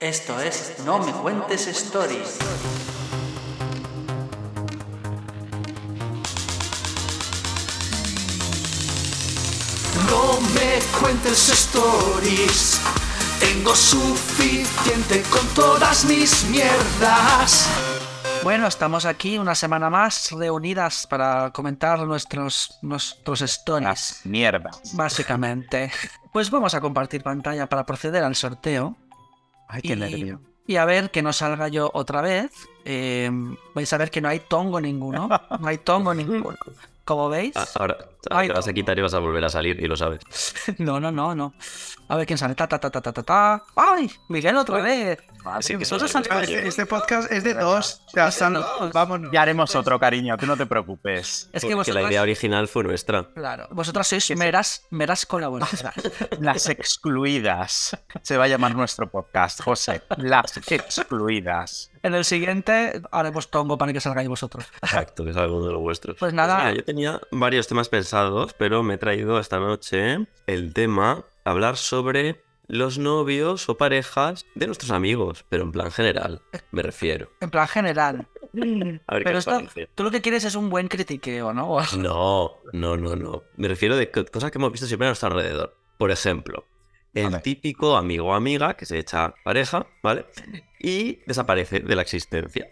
Esto es No me cuentes stories. No me cuentes stories. Tengo suficiente con todas mis mierdas. Bueno, estamos aquí una semana más reunidas para comentar nuestros, nuestros stories. Mierda. Básicamente. Pues vamos a compartir pantalla para proceder al sorteo. Ay, qué nervio. Y a ver que no salga yo otra vez. Eh, vais a ver que no hay tongo ninguno. No hay tongo ninguno. Como veis. Ah, Ahora Ay, te vas a quitar y vas a volver a salir y lo sabes. No, no, no, no. A ver quién sale. Ta, ta, ta, ta, ta, ta, ta. ¡Ay! Miguel otra vez. Así que Nosotros Este- Este podcast es de dos. Ya están. dos. Vámonos. Ya haremos otro, cariño, tú no te preocupes. Es que vosotras, la idea original fue nuestra. claro, vosotras sois meras, meras colaboradoras. Las excluidas. Se va a llamar nuestro podcast, José. Las excluidas. En el siguiente haremos tongo para que salgáis vosotros. Exacto, que es algo de los vuestros. Pues nada. mira, yo tenía varios temas pensados, pero me he traído esta noche el tema hablar sobre los novios o parejas de nuestros amigos, pero en plan general, me refiero. En plan general. A ver Pero esto, tú lo que quieres es un buen critiqueo, ¿no? No, no, no, no. Me refiero de co- cosas que hemos visto siempre a nuestro alrededor. Por ejemplo, el típico amigo o amiga que se echa pareja, ¿vale? Y desaparece de la existencia.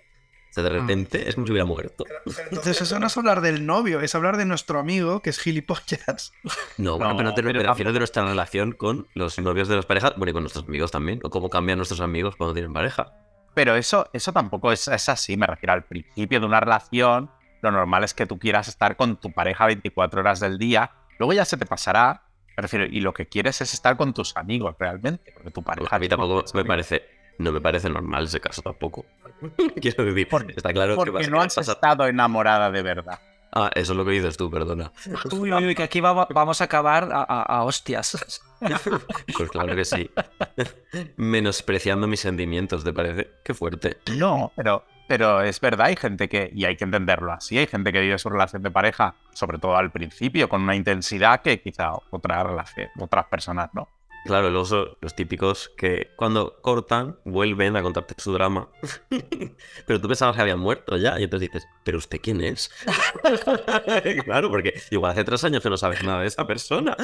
O sea, de repente es como si hubiera muerto. Entonces, eso no es hablar del novio, es hablar de nuestro amigo que es gilipollas. No, bueno, No, pero no te pero me refiero de nuestra relación con los novios de las parejas, bueno, y con nuestros amigos también, o cómo cambian nuestros amigos cuando tienen pareja. Pero eso, eso tampoco es, es así, me refiero al principio de una relación. Lo normal es que tú quieras estar con tu pareja 24 horas del día. Luego ya se te pasará. Me refiero, y lo que quieres es estar con tus amigos realmente. Porque tu pareja. A mí tampoco me parece, no me parece normal ese caso tampoco. Quiero decir, Porque- está claro que vas Porque a no has pasar- estado enamorada de verdad. Ah, eso es lo que dices tú, perdona. Uy, uy, uy, que aquí va- vamos a acabar a, a- a hostias. Pues claro que sí. Menospreciando mis sentimientos, ¿te parece? Qué fuerte. No, pero, pero es verdad, hay gente que, y hay que entenderlo así, hay gente que vive su relación de pareja, sobre todo al principio, con una intensidad que quizá otra relación, otras personas no. Claro, los típicos que cuando cortan vuelven a contarte su drama. Pero tú pensabas que habían muerto ya y entonces dices, ¿pero usted quién es? claro, porque igual hace tres años que no sabes nada de esa persona.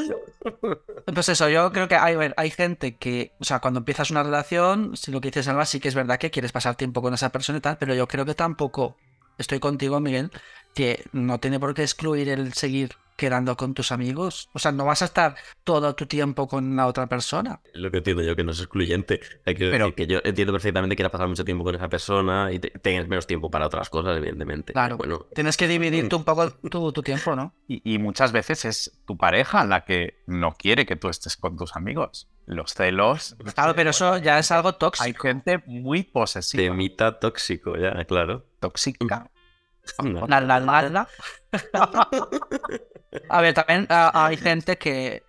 Pues eso, yo creo que hay, gente que, o sea, cuando empiezas una relación, si lo que dices Alba, sí que es verdad que quieres pasar tiempo con esa persona y tal, pero yo creo que tampoco, estoy contigo, Miguel, que no tiene por qué excluir el seguir quedando con tus amigos. O sea, no vas a estar todo tu tiempo con la otra persona. Lo que entiendo yo que no es excluyente. Hay que Pero- decir que yo entiendo perfectamente que quieras pasar mucho tiempo con esa persona y te- tengas menos tiempo para otras cosas, evidentemente. Claro. Bueno, Tienes que dividirte un poco tu, tu tiempo, ¿no? Y, y muchas veces es tu pareja la que no quiere que tú estés con tus amigos. Los celos. Claro, pero eso ya es algo tóxico. Hay gente muy posesiva, temita tóxico ya, claro. tóxica. Anda. La, la, la, la. A ver, también hay gente que.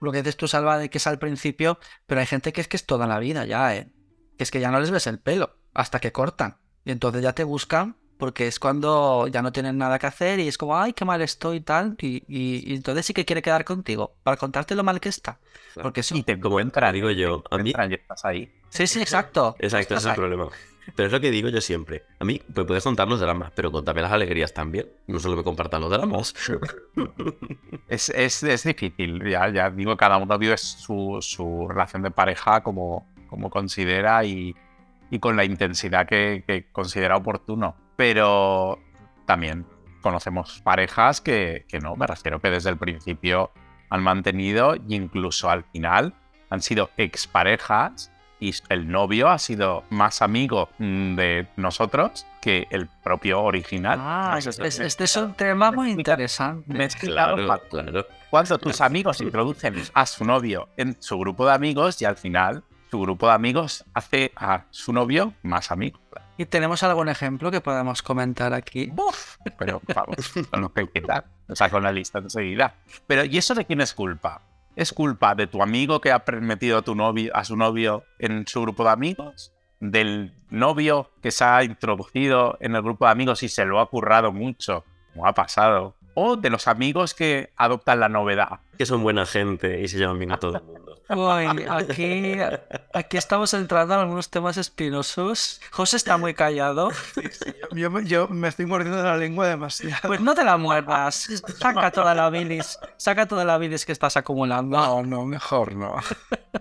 Lo que dices tú, Salva, de que es al principio, pero hay gente que es que es toda la vida ya, ¿eh? Que es que ya no les ves el pelo hasta que cortan. Y entonces ya te buscan porque es cuando ya no tienen nada que hacer y es como, ay, qué mal estoy y tal. Y, y- y entonces sí que quiere quedar contigo para contarte lo mal que está. Porque eso. Y te Como encuentran, digo yo, a mí encuentran y estás ahí. Sí, sí, exacto. Exacto, ese es el ahí. problema. Pero es lo que digo yo siempre. A mí me puedes contar los dramas, pero contame las alegrías también. No solo me compartan los dramas. Es, es, es difícil, ya, ya digo, cada uno vive su, su relación de pareja como, como considera y, y con la intensidad que, que considera oportuno. Pero también conocemos parejas que, que no, me refiero que desde el principio han mantenido y incluso al final han sido exparejas y el novio ha sido más amigo mm, de nosotros que el propio original. Ah, No sé es- si es- me- este es un tema muy interesante. me he explicado Claro, claro. Cuando tus amigos introducen a su novio en su grupo de amigos y al final su grupo de amigos hace a su novio más amigo. ¿Y tenemos algún ejemplo que podamos comentar aquí? Pero vamos, con lo que quitar. O sea, con la lista enseguida. Pero ¿y eso de quién es culpa? ¿Es culpa de tu amigo que ha metido a, tu novio, a su novio en su grupo de amigos? ¿Del novio que se ha introducido en el grupo de amigos y se lo ha currado mucho? Como ha pasado o de los amigos que adoptan la novedad. Que son buena gente y se llevan bien a todo el mundo. Uy, aquí, aquí estamos entrando en algunos temas espinosos. José está muy callado. Yo, me- yo me estoy mordiendo la lengua demasiado. Pues no te la muerdas. Saca toda la bilis. Saca toda la bilis que estás acumulando. No, no, mejor no.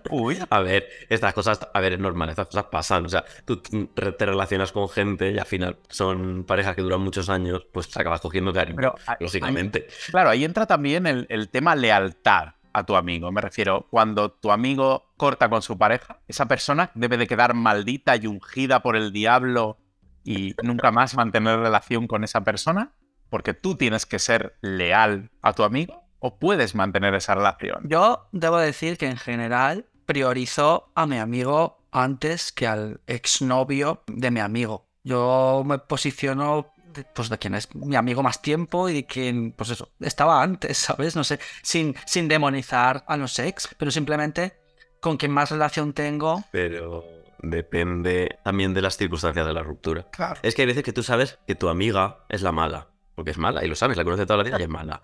Uy, A ver, estas cosas, a ver, es normal, estas cosas pasan. O sea, tú te te relacionas con gente y al final son parejas que duran muchos años, pues te acabas cogiendo cariño. pero ahí- lógicamente. Claro, ahí entra también el, el tema lealtad a tu amigo. Me refiero, cuando tu amigo corta con su pareja, esa persona debe de quedar maldita y ungida por el diablo y nunca más mantener relación con esa persona, porque tú tienes que ser leal a tu amigo o puedes mantener esa relación. Yo debo decir que en general priorizo a mi amigo antes que al exnovio de mi amigo. Yo me posiciono de, pues de quien es mi amigo más tiempo y de quien, pues eso, estaba antes, ¿sabes? No sé, sin, sin demonizar a los ex, pero simplemente con quien más relación tengo. Pero depende también de las circunstancias de la ruptura. Claro. Es que hay veces que tú sabes que tu amiga es la mala. Porque es mala, y lo sabes, la conoces toda la vida y es mala.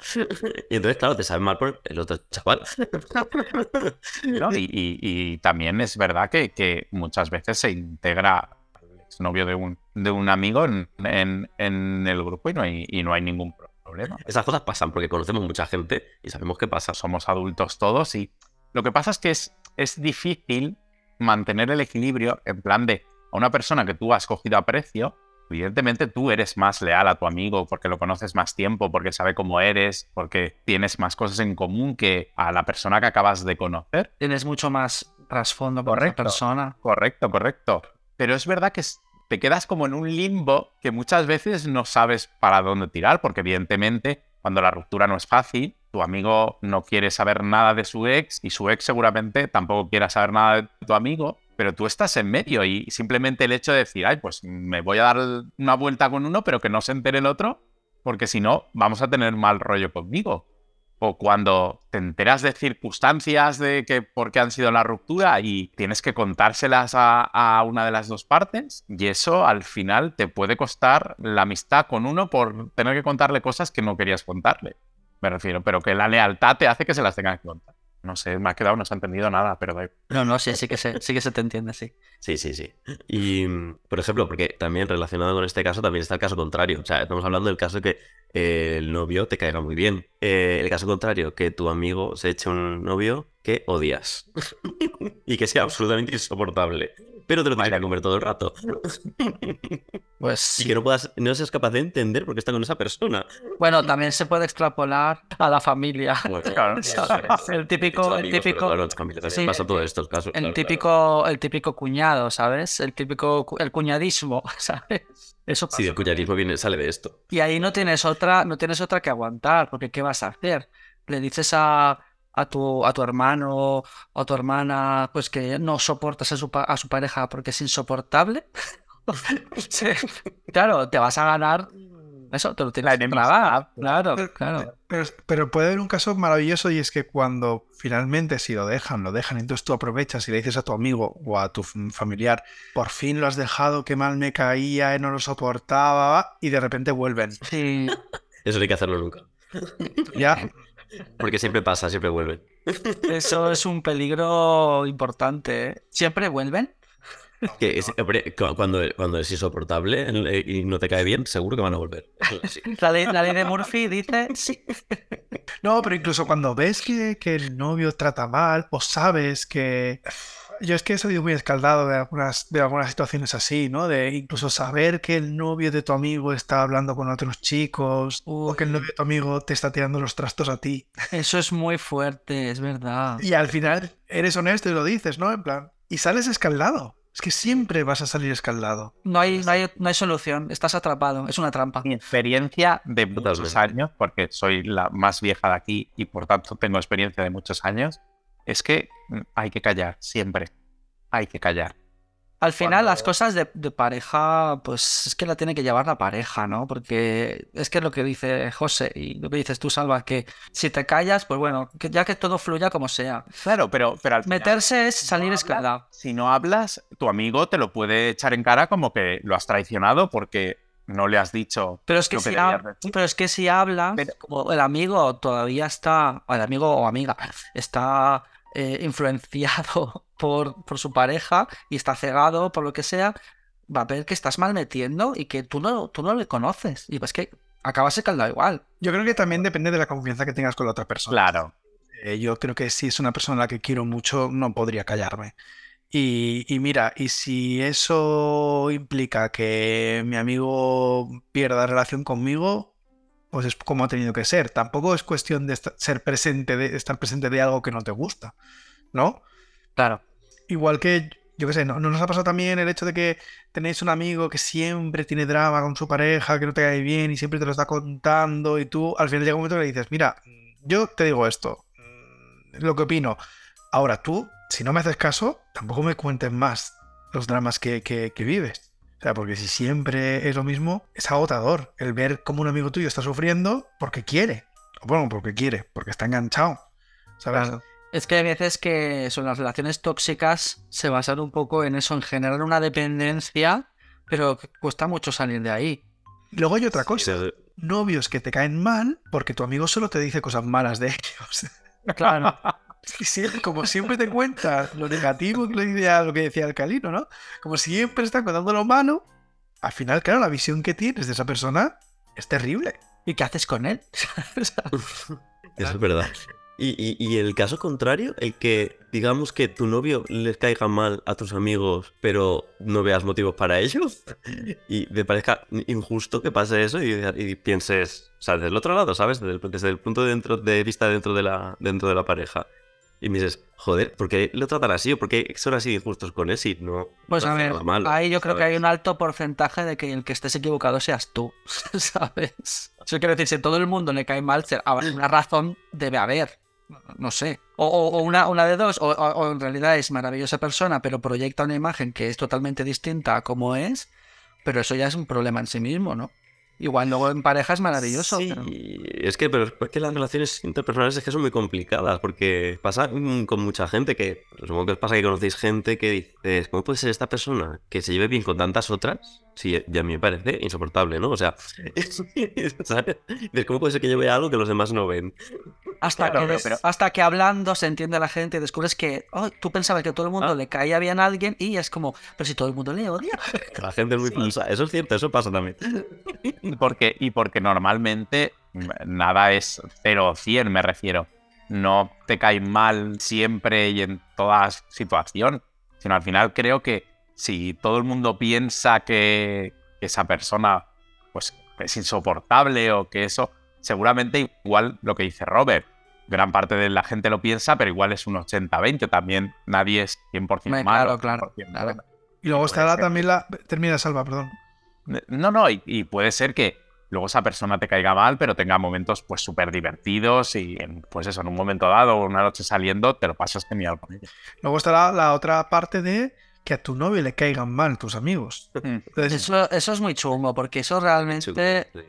Y entonces, claro, te sabes mal por el otro chaval. ¿no? Y, y- y también es verdad que, que muchas veces se integra el exnovio de un, de un amigo en, en- en el grupo y no hay, y no hay ningún problema. Esas cosas pasan porque conocemos mucha gente y sabemos qué pasa. Somos adultos todos y lo que pasa es que es, es difícil mantener el equilibrio en plan de a una persona que tú has cogido a precio. Evidentemente tú eres más leal a tu amigo porque lo conoces más tiempo, porque sabe cómo eres, porque tienes más cosas en común que a la persona que acabas de conocer. Tienes mucho más trasfondo con esa Correcto. persona. Correcto, correcto. Pero es verdad que te quedas como en un limbo que muchas veces no sabes para dónde tirar, porque evidentemente cuando la ruptura no es fácil, tu amigo no quiere saber nada de su ex y su ex seguramente tampoco quiera saber nada de tu amigo, pero tú estás en medio y simplemente el hecho de decir, ay, pues me voy a dar una vuelta con uno, pero que no se entere el otro, porque si no, vamos a tener mal rollo conmigo o cuando te enteras de circunstancias de que por qué han sido la ruptura y tienes que contárselas a, a una de las dos partes y eso al final te puede costar la amistad con uno por tener que contarle cosas que no querías contarle. Me refiero, pero que la lealtad te hace que se las tengas que contar. No sé, me ha quedado, no se ha entendido nada, pero. No, no, sí, sí que se, sí que se te entiende, sí. Sí, sí, sí. Y, por ejemplo, porque también relacionado con este caso, también está el caso contrario. O sea, estamos hablando del caso de que eh, el novio te caiga muy bien. Eh, el caso contrario, que tu amigo se eche un novio que odias. y que sea absolutamente insoportable. Pero te lo tienes que comer todo el rato. Pues Y que no puedas, no seas capaz de entender por qué está con esa persona. Bueno, también se puede extrapolar a la familia. Bueno, Claro. ¿Sabes? El típico, el típico, pasa todo esto, el el cuñado, ¿sabes? El típico, el cuñadismo, ¿sabes? Eso pasa. Sí, el cuñadismo viene, sale de esto. Y ahí no tienes otra, no tienes otra que aguantar, porque ¿qué vas a hacer? Le dices a, a tu, a tu hermano o a tu hermana, pues que no soportas a su, pa- a su pareja porque es insoportable. Sí. Claro, te vas a ganar. Eso, te lo tienes La que enemistad. tragar. Claro, claro. Pero, pero puede haber un caso maravilloso y es que cuando finalmente si lo dejan, lo dejan, entonces tú aprovechas y le dices a tu amigo o a tu familiar, por fin lo has dejado, qué mal me caía, eh, no lo soportaba, y de repente vuelven. Sí. Eso no hay que hacerlo nunca. Ya, Porque siempre pasa, siempre vuelven. Eso es un peligro importante. ¿eh? ¿Siempre vuelven? Que es- cuando, cuando es insoportable y no te cae bien, seguro que van a volver. Sí. La ley, la ley de Murphy dice sí. No, pero incluso cuando ves que, que el novio trata mal o sabes que... Yo es que he salido muy escaldado de algunas, de algunas situaciones así, ¿no? De incluso saber que el novio de tu amigo está hablando con otros chicos o que el novio de tu amigo te está tirando los trastos a ti. Eso es muy fuerte, es verdad. Y al final eres honesto y lo dices, ¿no? En plan, y sales escaldado. Es que siempre vas a salir escaldado. No hay, no hay, no hay solución, estás atrapado, es una trampa. Mi experiencia de muchos años, porque soy la más vieja de aquí y por tanto tengo experiencia de muchos años, es que mm, hay que callar, siempre. Hay que callar. Al final Cuando- las cosas de, de pareja, pues es que la tiene que llevar la pareja, ¿no? Porque es que es lo que dice José y lo que dices tú, Salva, que si te callas, pues bueno, que ya que todo fluya como sea. Claro, pero, pero al final, Meterse es no salir hablas- escaldado. Si no hablas, tu amigo te lo puede echar en cara como que lo has traicionado porque no le has dicho. Pero es que, si, decir. pero es que si hablas, Pero- como el amigo todavía está, el amigo o amiga, está eh, influenciado por, por su pareja y está cegado por lo que sea, va a ver que estás mal metiendo y que tú no, tú no le conoces. Y pues que acabas caldado igual. Yo creo que también depende de la confianza que tengas con la otra persona. Claro. Eh, yo creo que si es una persona a la que quiero mucho, no podría callarme. Y, y mira, y si eso implica que mi amigo pierda relación conmigo, pues es como ha tenido que ser. Tampoco es cuestión de esta- ser presente, de estar presente de algo que no te gusta, ¿no? Claro. Igual que, yo qué sé, ¿no, ¿no nos ha pasado también el hecho de que tenéis un amigo que siempre tiene drama con su pareja, que no te cae bien y siempre te lo está contando y tú al final llega un momento que le dices, mira, yo te digo esto, mm, lo que opino. Ahora tú, si no me haces caso, tampoco me cuentes más los dramas que, que- que vives. Sea, porque si siempre es lo mismo, es agotador el ver cómo un amigo tuyo está sufriendo porque quiere. O bueno, porque quiere, porque está enganchado. ¿Sabes? Claro. Es que hay veces que son las relaciones tóxicas se basan un poco en eso, en generar una dependencia, pero que cuesta mucho salir de ahí. Luego hay otra cosa. novios que te caen mal porque tu amigo solo te dice cosas malas de ellos. Claro. Siempre- como siempre te cuenta lo negativo que le decía, lo que decía Alcalino, ¿no? Como siempre están contando lo malo, al final, claro, la visión que tienes de esa persona es terrible. ¿Y qué haces con él? Eso es verdad. Y, y- y el caso contrario, el que digamos que tu novio les caiga mal a tus amigos, pero no veas motivos para ello, y te parezca injusto que pase eso y, y pienses, o sea, desde el otro lado, ¿sabes? Desde el, desde el punto de, dentro, de vista dentro de, la, dentro de la pareja. Y me dices, joder, ¿por qué lo tratan así? ¿O por qué son así injustos con él si no Pues no a ver, nada malo, ahí yo creo que hay un alto porcentaje de que el que estés equivocado seas tú, ¿sabes? Eso quiero decir, si a todo el mundo le cae mal, una razón debe haber, no sé. O, o- o una, una de dos, o, o- o en realidad es maravillosa persona, pero proyecta una imagen que es totalmente distinta a como es, pero eso ya es un problema en sí mismo, ¿no? Igual luego en pareja es maravilloso. Sí, pero- es que, pero es que las relaciones interpersonales es que son muy complicadas, porque pasa mm, con mucha gente que, supongo que os pasa que conocéis gente que dices, ¿cómo puede ser esta persona que se lleve bien con tantas otras? Sí, y a mí me parece insoportable, ¿no? O sea, ¿sabes? ¿cómo puede ser que yo vea algo que los demás no ven? Hasta, Claro, que, pero- pero- hasta que hablando se entiende la gente y descubres que oh, tú pensabas que a todo el mundo Ah. le caía bien a alguien y es como, pero si todo el mundo le odia. Que La gente es muy falsa. Eso es cierto, eso pasa también. Porque, y porque normalmente mm, nada es 0 o 100, me refiero. No te cae mal siempre y en toda situación, sino al final creo que si todo el mundo piensa que, que esa persona pues, es insoportable o que eso, seguramente igual lo que dice Robert, gran parte de la gente lo piensa, pero igual es un 80-20, también nadie es 100% Hombre, malo. claro, claro, 100% claro. bueno. Y luego Puede está la- ser. también la... Termina, Salva, perdón. No, no, y, y puede ser que luego esa persona te caiga mal, pero tenga momentos pues súper divertidos y en- pues eso, en un momento dado o una noche saliendo te lo pasas genial con ella. Luego está la, otra parte de que a tu novio le caigan mal tus amigos. Entonces, Eso, eso es muy chungo, porque eso realmente, Sí.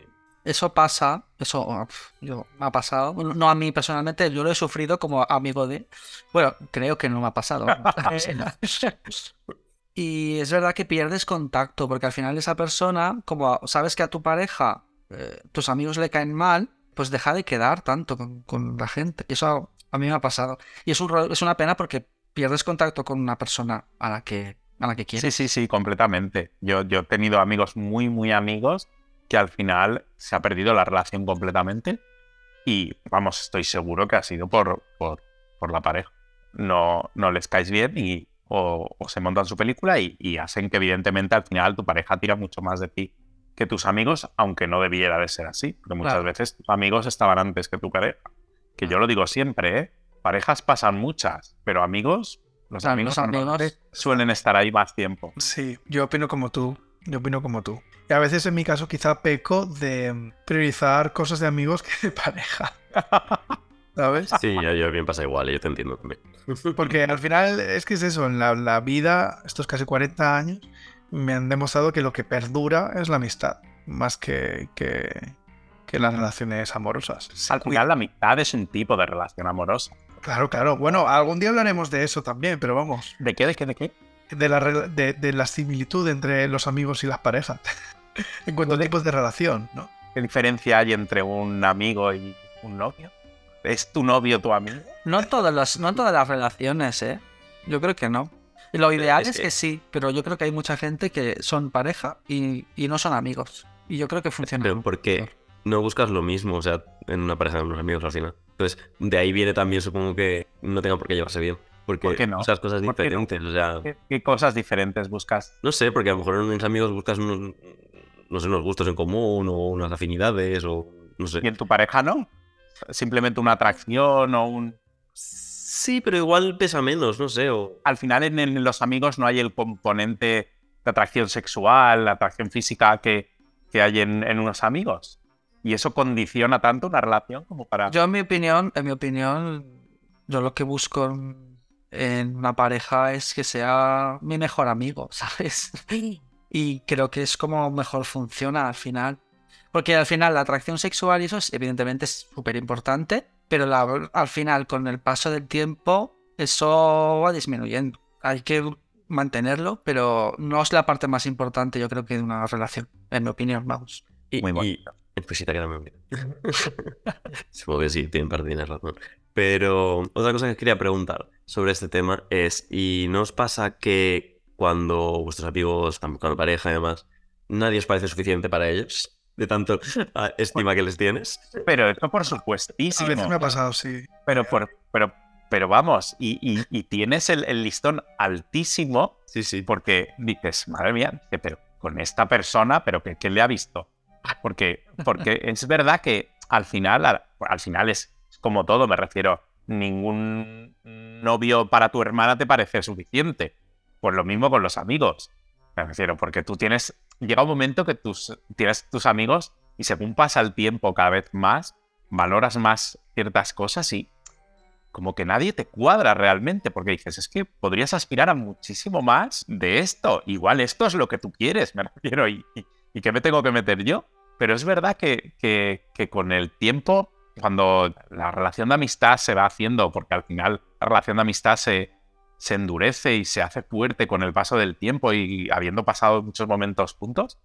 Eso pasa, eso yo, me ha pasado, no a mí personalmente, yo lo he sufrido como amigo de, bueno, creo que no me ha pasado. y es verdad que pierdes contacto, porque al final esa persona, como sabes que a tu pareja, eh, tus amigos le caen mal, pues deja de quedar tanto con, con la gente. Y eso a mí me ha pasado. Y es, un, es una pena porque pierdes contacto con una persona a la que, a la que quieres. Sí, sí, sí, completamente. Yo, yo he tenido amigos muy, muy amigos que al final se ha perdido la relación completamente y vamos, estoy seguro que ha sido por, por, por la pareja. No, no les caes bien y o, o se montan su película y, y hacen que evidentemente al final tu pareja tira mucho más de ti que tus amigos, aunque no debiera de ser así, porque muchas Claro. veces tus amigos estaban antes que tu pareja. Que yo lo digo siempre, ¿eh? Parejas pasan muchas, pero amigos, los amigos, los amigos- suelen estar ahí más tiempo. sí, yo opino como tú. Yo opino como tú. Y a veces en mi caso quizá peco de priorizar cosas de amigos que de pareja. ¿Sabes? Sí, yo, yo bien pasa igual, yo te entiendo también. Porque al final es que es eso, en la, la vida, estos casi 40 años, me han demostrado que lo que perdura es la amistad, más que, que, que las relaciones amorosas. Al final, la amistad es un tipo de relación amorosa. Claro, claro. Bueno, algún día hablaremos de eso también, pero vamos, ¿De qué? ¿De qué? ¿De qué? De la, de, de la similitud entre los amigos y las parejas. En cuanto a tipos de relación, ¿no? ¿Qué diferencia hay entre un amigo y un novio? ¿Es tu novio tu amigo? No todas las, no todas las relaciones, ¿eh? Yo creo que no. Lo ideal es es, que... que- sí, pero yo creo que hay mucha gente que son pareja y, y no son amigos. Y yo creo que funciona. Pero porque no buscas lo mismo, o sea, en una pareja de unos amigos al final. Entonces, de ahí viene también, supongo que no tengan por qué llevarse bien. Porque ¿Por qué no? buscas cosas ¿Por qué no? diferentes, o sea, ¿Qué, qué cosas diferentes buscas? no sé, porque a lo mejor en unos amigos buscas unos, no sé, unos gustos en común o unas afinidades o no sé. ¿Y en tu pareja no? Simplemente una atracción o un... Sí, pero igual pesa menos, no sé, o... Al final en, en los amigos no hay el componente de atracción sexual, la atracción física que, que hay en, en unos amigos. Y eso condiciona tanto una relación como para... Yo, en mi opinión, en mi opinión, yo lo que busco en, en una pareja es que sea mi mejor amigo, ¿sabes? Y creo que es como mejor funciona al final. Porque al final la atracción sexual y eso es, evidentemente es súper importante, pero la- al final con el paso del tiempo eso va disminuyendo. Hay que mantenerlo, pero no es la parte más importante yo creo que de una relación, en mi opinión, vamos. Y, Muy y- bonito. Pues sí, te queda. Supongo que sí, tienen parte tienes razón. Pero otra cosa que quería preguntar sobre este tema es, ¿y no os pasa que cuando vuestros amigos están buscando pareja y demás, nadie os parece suficiente para ellos? De tanto ah, estima que les tienes. Pero esto por A supuestísimo. veces me ha pasado, sí. Pero, por, pero, pero vamos, y, y- y tienes el, el listón altísimo Sí, sí. porque dices, madre mía, que, pero con esta persona, pero que, que le ha visto. Porque, porque es verdad que al final, al, al final es como todo, me refiero, ningún novio para tu hermana te parece suficiente. Pues lo mismo con los amigos. Me refiero, porque tú tienes, llega un momento que tus, tienes tus amigos y según pasa el tiempo cada vez más, valoras más ciertas cosas y como que nadie te cuadra realmente, porque dices, es que podrías aspirar a muchísimo más de esto. Igual esto es lo que tú quieres, me refiero, y, y, ¿y qué me tengo que meter yo? Pero es verdad que, que, que con el tiempo, cuando la relación de amistad se va haciendo, porque al final la relación de amistad se, se endurece y se hace fuerte con el paso del tiempo y habiendo pasado muchos momentos juntos,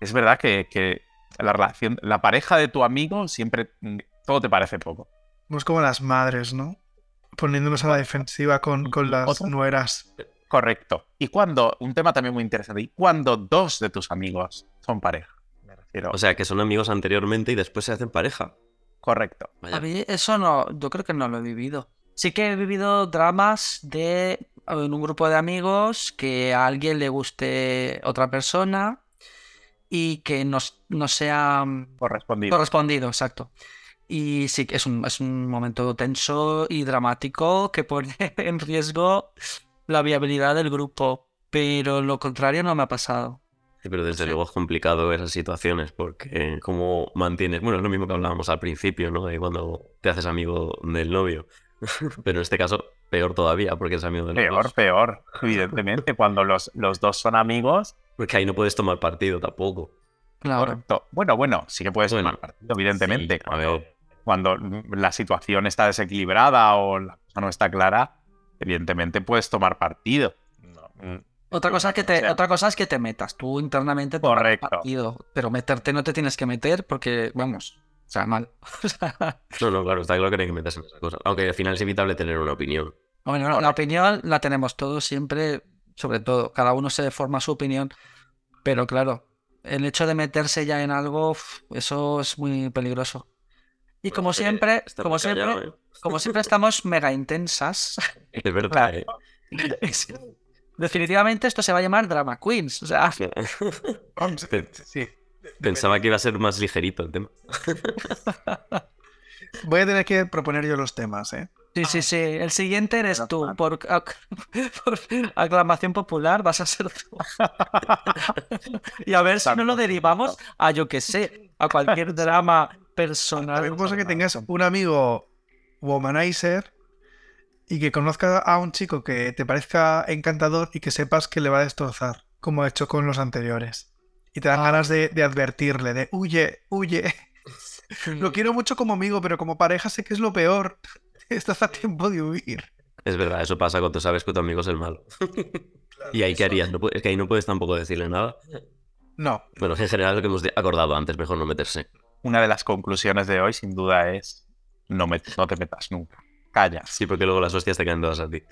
es verdad que, que la relación, la pareja de tu amigo siempre mm, todo te parece poco. Somos como las madres, ¿no? Poniéndonos a la defensiva con, con las Otra. nueras. Correcto. Y cuando, un tema también muy interesante, y cuando dos de tus amigos son pareja. Me refiero. O sea, que son amigos anteriormente y después se hacen pareja. Correcto. Vaya. A mí eso no, yo creo que no lo he vivido. Sí que he vivido dramas de en un grupo de amigos que a alguien le guste otra persona y que no, no sea Correspondido. correspondido, exacto. Y sí que es un, es un momento tenso y dramático que pone en riesgo la viabilidad del grupo, pero lo contrario no me ha pasado. Sí, pero desde Sí. luego es complicado esas situaciones porque como mantienes, bueno, es lo mismo que hablábamos al principio, ¿no? De cuando te haces amigo del novio. pero en este caso, peor todavía porque es amigo del novio. Peor, peor. Evidentemente, cuando los, los dos son amigos. Porque ahí no puedes tomar partido tampoco. Claro. Correcto. Bueno, bueno, sí que puedes Bueno, tomar partido, evidentemente. sí, ver. Cuando la situación está desequilibrada o la cosa no está clara, evidentemente puedes tomar partido. No, mm, Otra cosa, es que te, O sea- otra cosa es que te metas tú internamente Correcto. partido, pero meterte no te tienes que meter porque, vamos, o sea, mal. O sea, No, no, claro, está claro que no hay que meterse en esas cosas. Aunque al final es evitable tener una opinión. bueno, no, la opinión la tenemos todos siempre, sobre todo, cada uno se forma su opinión, pero claro, el hecho de meterse ya en algo, eso es muy peligroso. Y como que siempre, como siempre, como siempre estamos mega intensas, ¿eh? Es verdad, ¿eh? definitivamente esto se va a llamar Drama Queens, o sea, Sí. Pensaba que iba a ser más ligerito el tema. Voy a tener que proponer yo los temas, ¿eh? Sí, sí, sí. El siguiente eres tú. Por, ac- por aclamación popular vas a ser tú. y a ver si no lo derivamos a, yo que sé, a cualquier drama personal. A mí me pasa que tengas un amigo womanizer y que conozca a un chico que te parezca encantador y que sepas que le va a destrozar, como ha hecho con los anteriores. Y te dan ganas de, de advertirle, de huye, huye. Lo quiero mucho como amigo, pero como pareja sé que es lo peor. Estás a tiempo de huir. Es verdad, eso pasa cuando sabes que tu amigo es el malo. ¿Y ahí qué harías? No es que ahí no puedes tampoco decirle nada. No. Bueno, en general lo que hemos acordado antes, mejor no meterse. Una de las conclusiones de hoy, sin duda, es no, me- no te metas nunca. Calla. Sí, porque luego las hostias te caen todas a ti.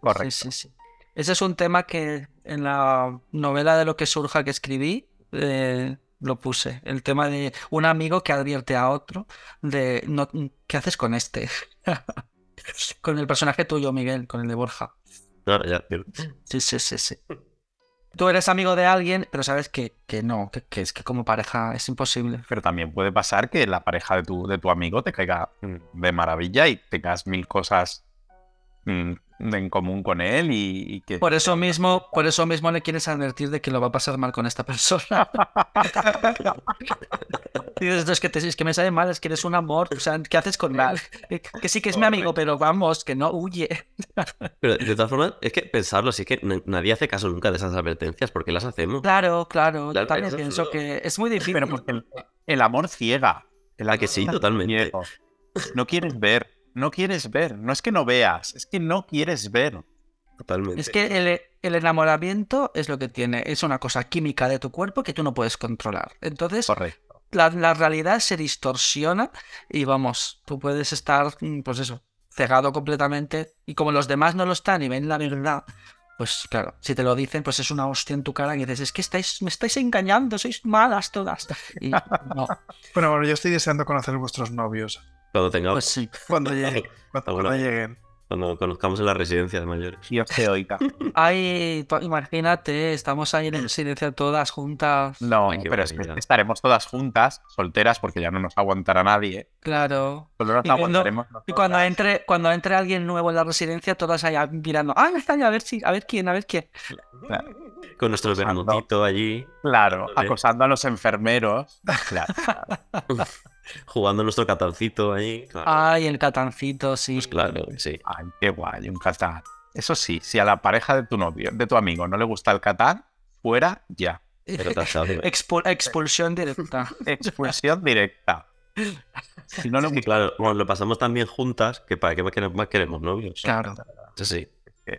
Correcto. Sí, sí, sí. Ese es un tema que en la novela de lo que surja que escribí eh, lo puse. El tema de un amigo que advierte a otro de no, ¿qué haces con este? con el personaje tuyo, Miguel, con el de Borja. Ahora ya, tío. Sí, sí, sí, sí. Tú eres amigo de alguien, pero sabes que, que no, que, que es que como pareja es imposible. Pero también puede pasar que la pareja de tu, de tu amigo te caiga mm, de maravilla y tengas mil cosas en común con él y, y que... Por eso mismo, por eso mismo le quieres advertir de que lo va a pasar mal con esta persona. Y dices, "No, es que, te, es que me sabe mal, es que eres un amor. O sea, ¿qué haces con él? Eh, Que sí que es mi amigo, pero vamos, que no huye. Pero de todas formas, es que pensarlo, sí que nadie hace caso nunca de esas advertencias, porque las hacemos. Claro, claro. Claro, Yo también pienso que es muy difícil. Pero porque el, el amor ciega. El ¿A que sí? amor Totalmente. ciego. No quieres ver, no quieres ver. No es que no veas, es que no quieres ver. Totalmente. Es que el, el enamoramiento es lo que tiene. Es una cosa química de tu cuerpo que tú no puedes controlar. Entonces, Correcto. la, la realidad se distorsiona y vamos, tú puedes estar, mm, pues eso, cegado completamente y como los demás no lo están y ven la verdad, pues claro, si te lo dicen, pues es una hostia en tu cara y dices, es que estáis, me estáis engañando, sois malas todas. Y no, Bueno, bueno, yo estoy deseando conocer vuestros novios. Cuando tengamos, pues sí. Cuando lleguen. Cuando, Ah, cuando lleguen. cuando conozcamos en la residencia de mayores. Dios te oiga. Ay, imagínate, estamos ahí en el silencio todas juntas. No, Ay, pero es que estaremos todas juntas, solteras, porque ya no nos aguantará nadie. Claro. Solo nos Y cuando- aguantaremos Y cuando entre, cuando entre alguien nuevo en la residencia, todas allá mirando, ay, está a ver si, a ver quién, a ver quién. Con nuestro vermutito allí, Claro, acosando a los enfermeros. Claro. jugando nuestro catancito ahí. Claro, Ay, el catancito, sí. pues claro, sí. Ay, qué guay, un Catán. Eso sí, si a la pareja de tu novio, de tu amigo, no le gusta el Catán, fuera ya. Pero expulsión directa. Expulsión directa. Si no le Sí, claro, bueno, lo pasamos tan bien juntas que para qué más queremos, más queremos novios. Claro. Eso sí.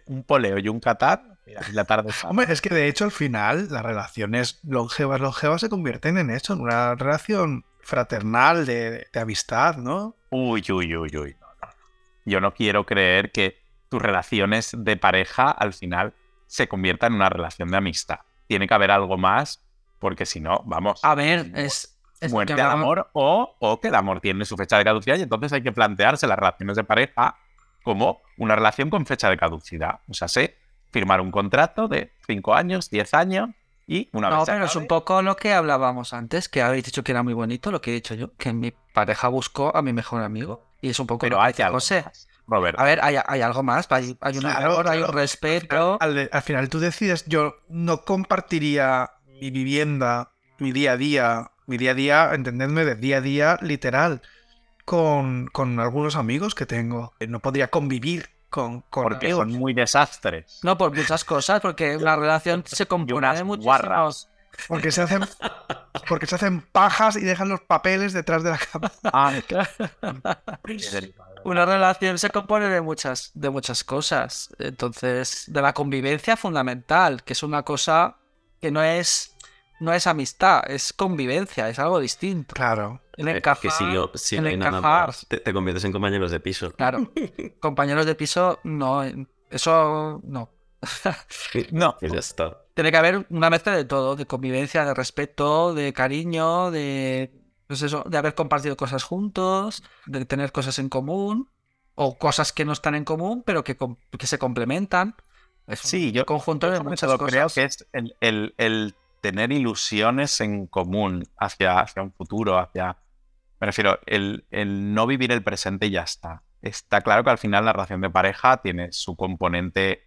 un poleo y un Catán, mira, y la tarde. Hombre, es que de hecho al final las relaciones longevas, longevas se convierten en eso, en una relación fraternal de, de amistad, ¿no? Uy, uy, uy, uy. no, no. Yo no quiero creer que tus relaciones de pareja al final se conviertan en una relación de amistad. Tiene que haber algo más, porque si no, vamos. A ver, es. es muerte que al amor o, o que el amor tiene su fecha de caducidad y entonces hay que plantearse las relaciones de pareja como una relación con fecha de caducidad. O sea, sé firmar un contrato de 5 años, 10 años y una vez No, pero es un poco lo que hablábamos antes, que habéis dicho que era muy bonito, lo que he dicho yo, que mi pareja buscó a mi mejor amigo. Y es un poco Pero lo que José. más, Roberto. A ver, hay, hay algo más, hay, hay un Claro, amor, hay un respeto. Al, al final tú decides, yo no compartiría mi vivienda, mi día a día, mi día a día, entendedme, de día a día literal, con, con algunos amigos que tengo. No podría convivir con, porque son muy desastres. No, por muchas cosas, porque una relación se compone de guarras. muchísimos. Porque se hacen porque se hacen pajas y dejan los papeles detrás de la cama. Ah, Una relación se compone de muchas, de muchas cosas. Entonces, de la convivencia fundamental, que es una cosa que no es, no es amistad, es convivencia, es algo distinto. Claro. El Es encajar, que si no, si el no hay nada encajar. más, te, te conviertes en compañeros de piso. Claro. Compañeros de piso, no. Eso no. no, Y ya está. Tiene que haber una mezcla de todo, de convivencia, de respeto, de cariño, de pues eso, de haber compartido cosas juntos, de tener cosas en común, o cosas que no están en común, pero que, que se complementan. Es un Sí, yo- conjunto de muchas cosas. creo que es el, el- el tener ilusiones en común hacia, hacia un futuro, hacia... Me refiero, el, el no vivir el presente y ya está. Está claro que al final la relación de pareja tiene su componente,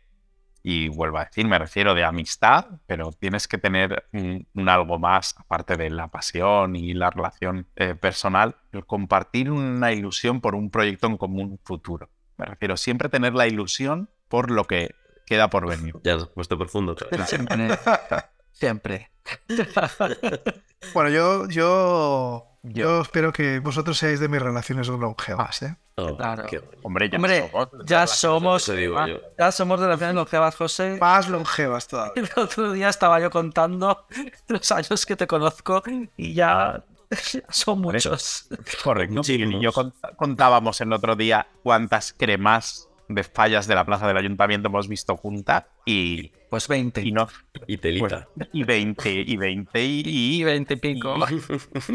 y vuelvo a decir, me refiero de amistad, pero tienes que tener un, un algo más, aparte de la pasión y la relación eh, personal, el compartir una ilusión por un proyecto en común futuro. Me refiero, siempre tener la ilusión por lo que queda por venir. Ya has puesto profundo. Siempre. Bueno, yo, yo Yo espero que vosotros seáis de mis relaciones longevas, ¿eh? Oh, Claro. qué. Hombre, ya Hombre, somos. ya somos. Eso digo yo. Ya somos de relaciones longevas, José. Más longevas todavía. El otro día estaba yo contando los años que te conozco y ya son muchos. Correcto. Muchísimos. Y yo cont- contábamos el otro día cuántas cremas de fallas de la plaza del ayuntamiento hemos visto juntas y, Pues 20. y no Y telita. y 20 y 20 y, Y 20 y pico.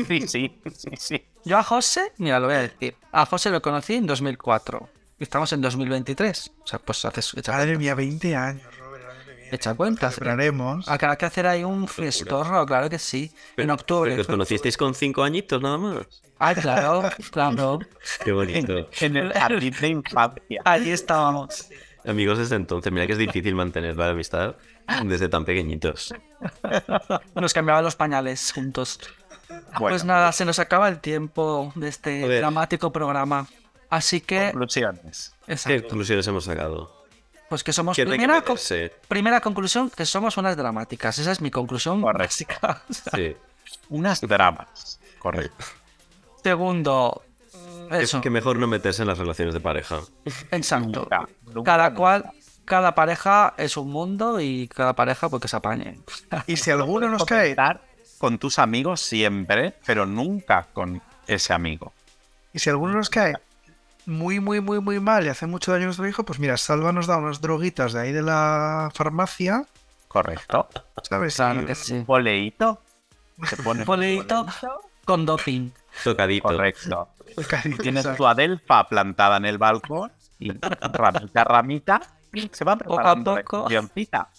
sí, sí, sí, sí. Yo a José, mira, lo voy a decir. A José lo conocí en 2004. Y estamos en 2023. O sea, pues haces. Madre mía, 20 años, echa cuentas. Celebraremos. Habrá que hacer ahí un fiestorro, claro que sí. en octubre. Porque os conocisteis con cinco añitos nada más. Ay, claro, claro. Qué bonito. En el jardín de infancia. Allí estábamos. Amigos desde entonces, mira que es difícil mantener la amistad desde tan pequeñitos. Nos cambiaban los pañales juntos. Bueno, Pues nada, se nos acaba el tiempo de este dramático programa. Así que, conclusiones. ¿Qué exacto, conclusiones hemos sacado? Pues que somos ¿Quién hay que primera, conclusión, que somos unas dramáticas. Esa es mi conclusión Correcto. básica. Sí. Unas dramas. Correcto. Segundo, eso, que mejor no meterse en las relaciones de pareja. exacto. Nunca, nunca, Cada nunca. cual, cada pareja es un mundo y cada pareja pues que se apañe. Y si alguno nos cae, con tus amigos siempre, pero nunca con ese amigo. y si alguno nos cae muy, muy, muy, muy mal y hace mucho daño a nuestro hijo, pues mira, Salva nos da unas droguitas de ahí de la farmacia, Correcto. ¿sabes? Claro que sí. Boleíto. Se pone con doping. Tocadito. Correcto. Tienes tu adelfa plantada en el balcón y ramita a ramita se va Poco a preparando poco. reaccioncita.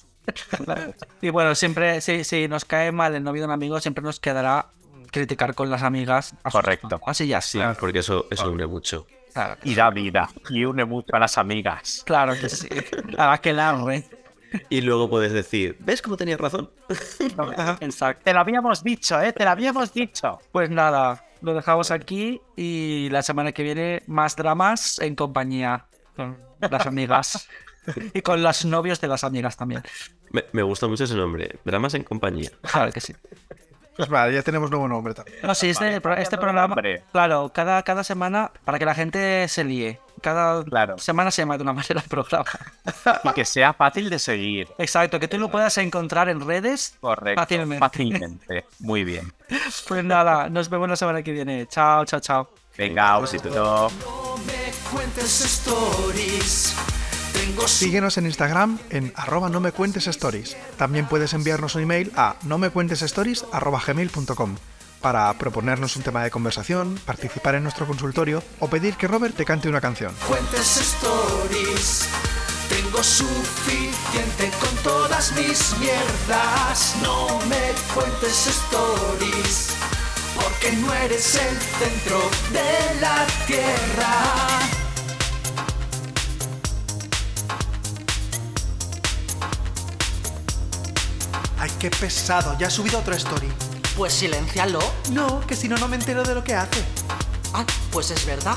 Y bueno, siempre, si, si nos cae mal el novio de un amigo, siempre nos quedará criticar con las amigas. a Correcto. Así ya sí. Sí, porque eso, eso une mucho. Claro, Y da vida. Y une mucho a las amigas. claro que sí. Hará que largue. Y luego puedes decir, ¿ves cómo tenías razón? Exacto. Te lo habíamos dicho, ¿eh? Te lo habíamos dicho. Pues nada, lo dejamos aquí y la semana que viene más dramas en compañía con las amigas. Y con los novios de las amigas también. Me, me gusta mucho ese nombre. Dramas en compañía. Claro que sí. Pues vale, ya tenemos nuevo nombre también. No, sí, este, este programa, claro, cada, cada semana, para que la gente se líe, cada Claro. semana se llama de una manera el programa. Y que sea fácil de seguir. Exacto, que tú lo puedas encontrar en redes. Correcto. Fácilmente. Fácilmente. Muy bien. Pues nada, nos vemos la semana que viene. Chao, chao, chao. Venga, un besito. No me cuentes stories. Síguenos en Instagram en arroba no me cuentes stories. También puedes enviarnos un email a no me cuentes stories arroba gmail.com para proponernos un tema de conversación, participar en nuestro consultorio o pedir que Robert te cante una canción. cuentes stories. Tengo suficiente con todas mis mierdas. No me cuentes stories. Porque no eres el centro de la tierra. Qué pesado, ya ha subido otra story. Pues siléncialo. No, que si no, no me entero de lo que hace. Ah, pues es verdad.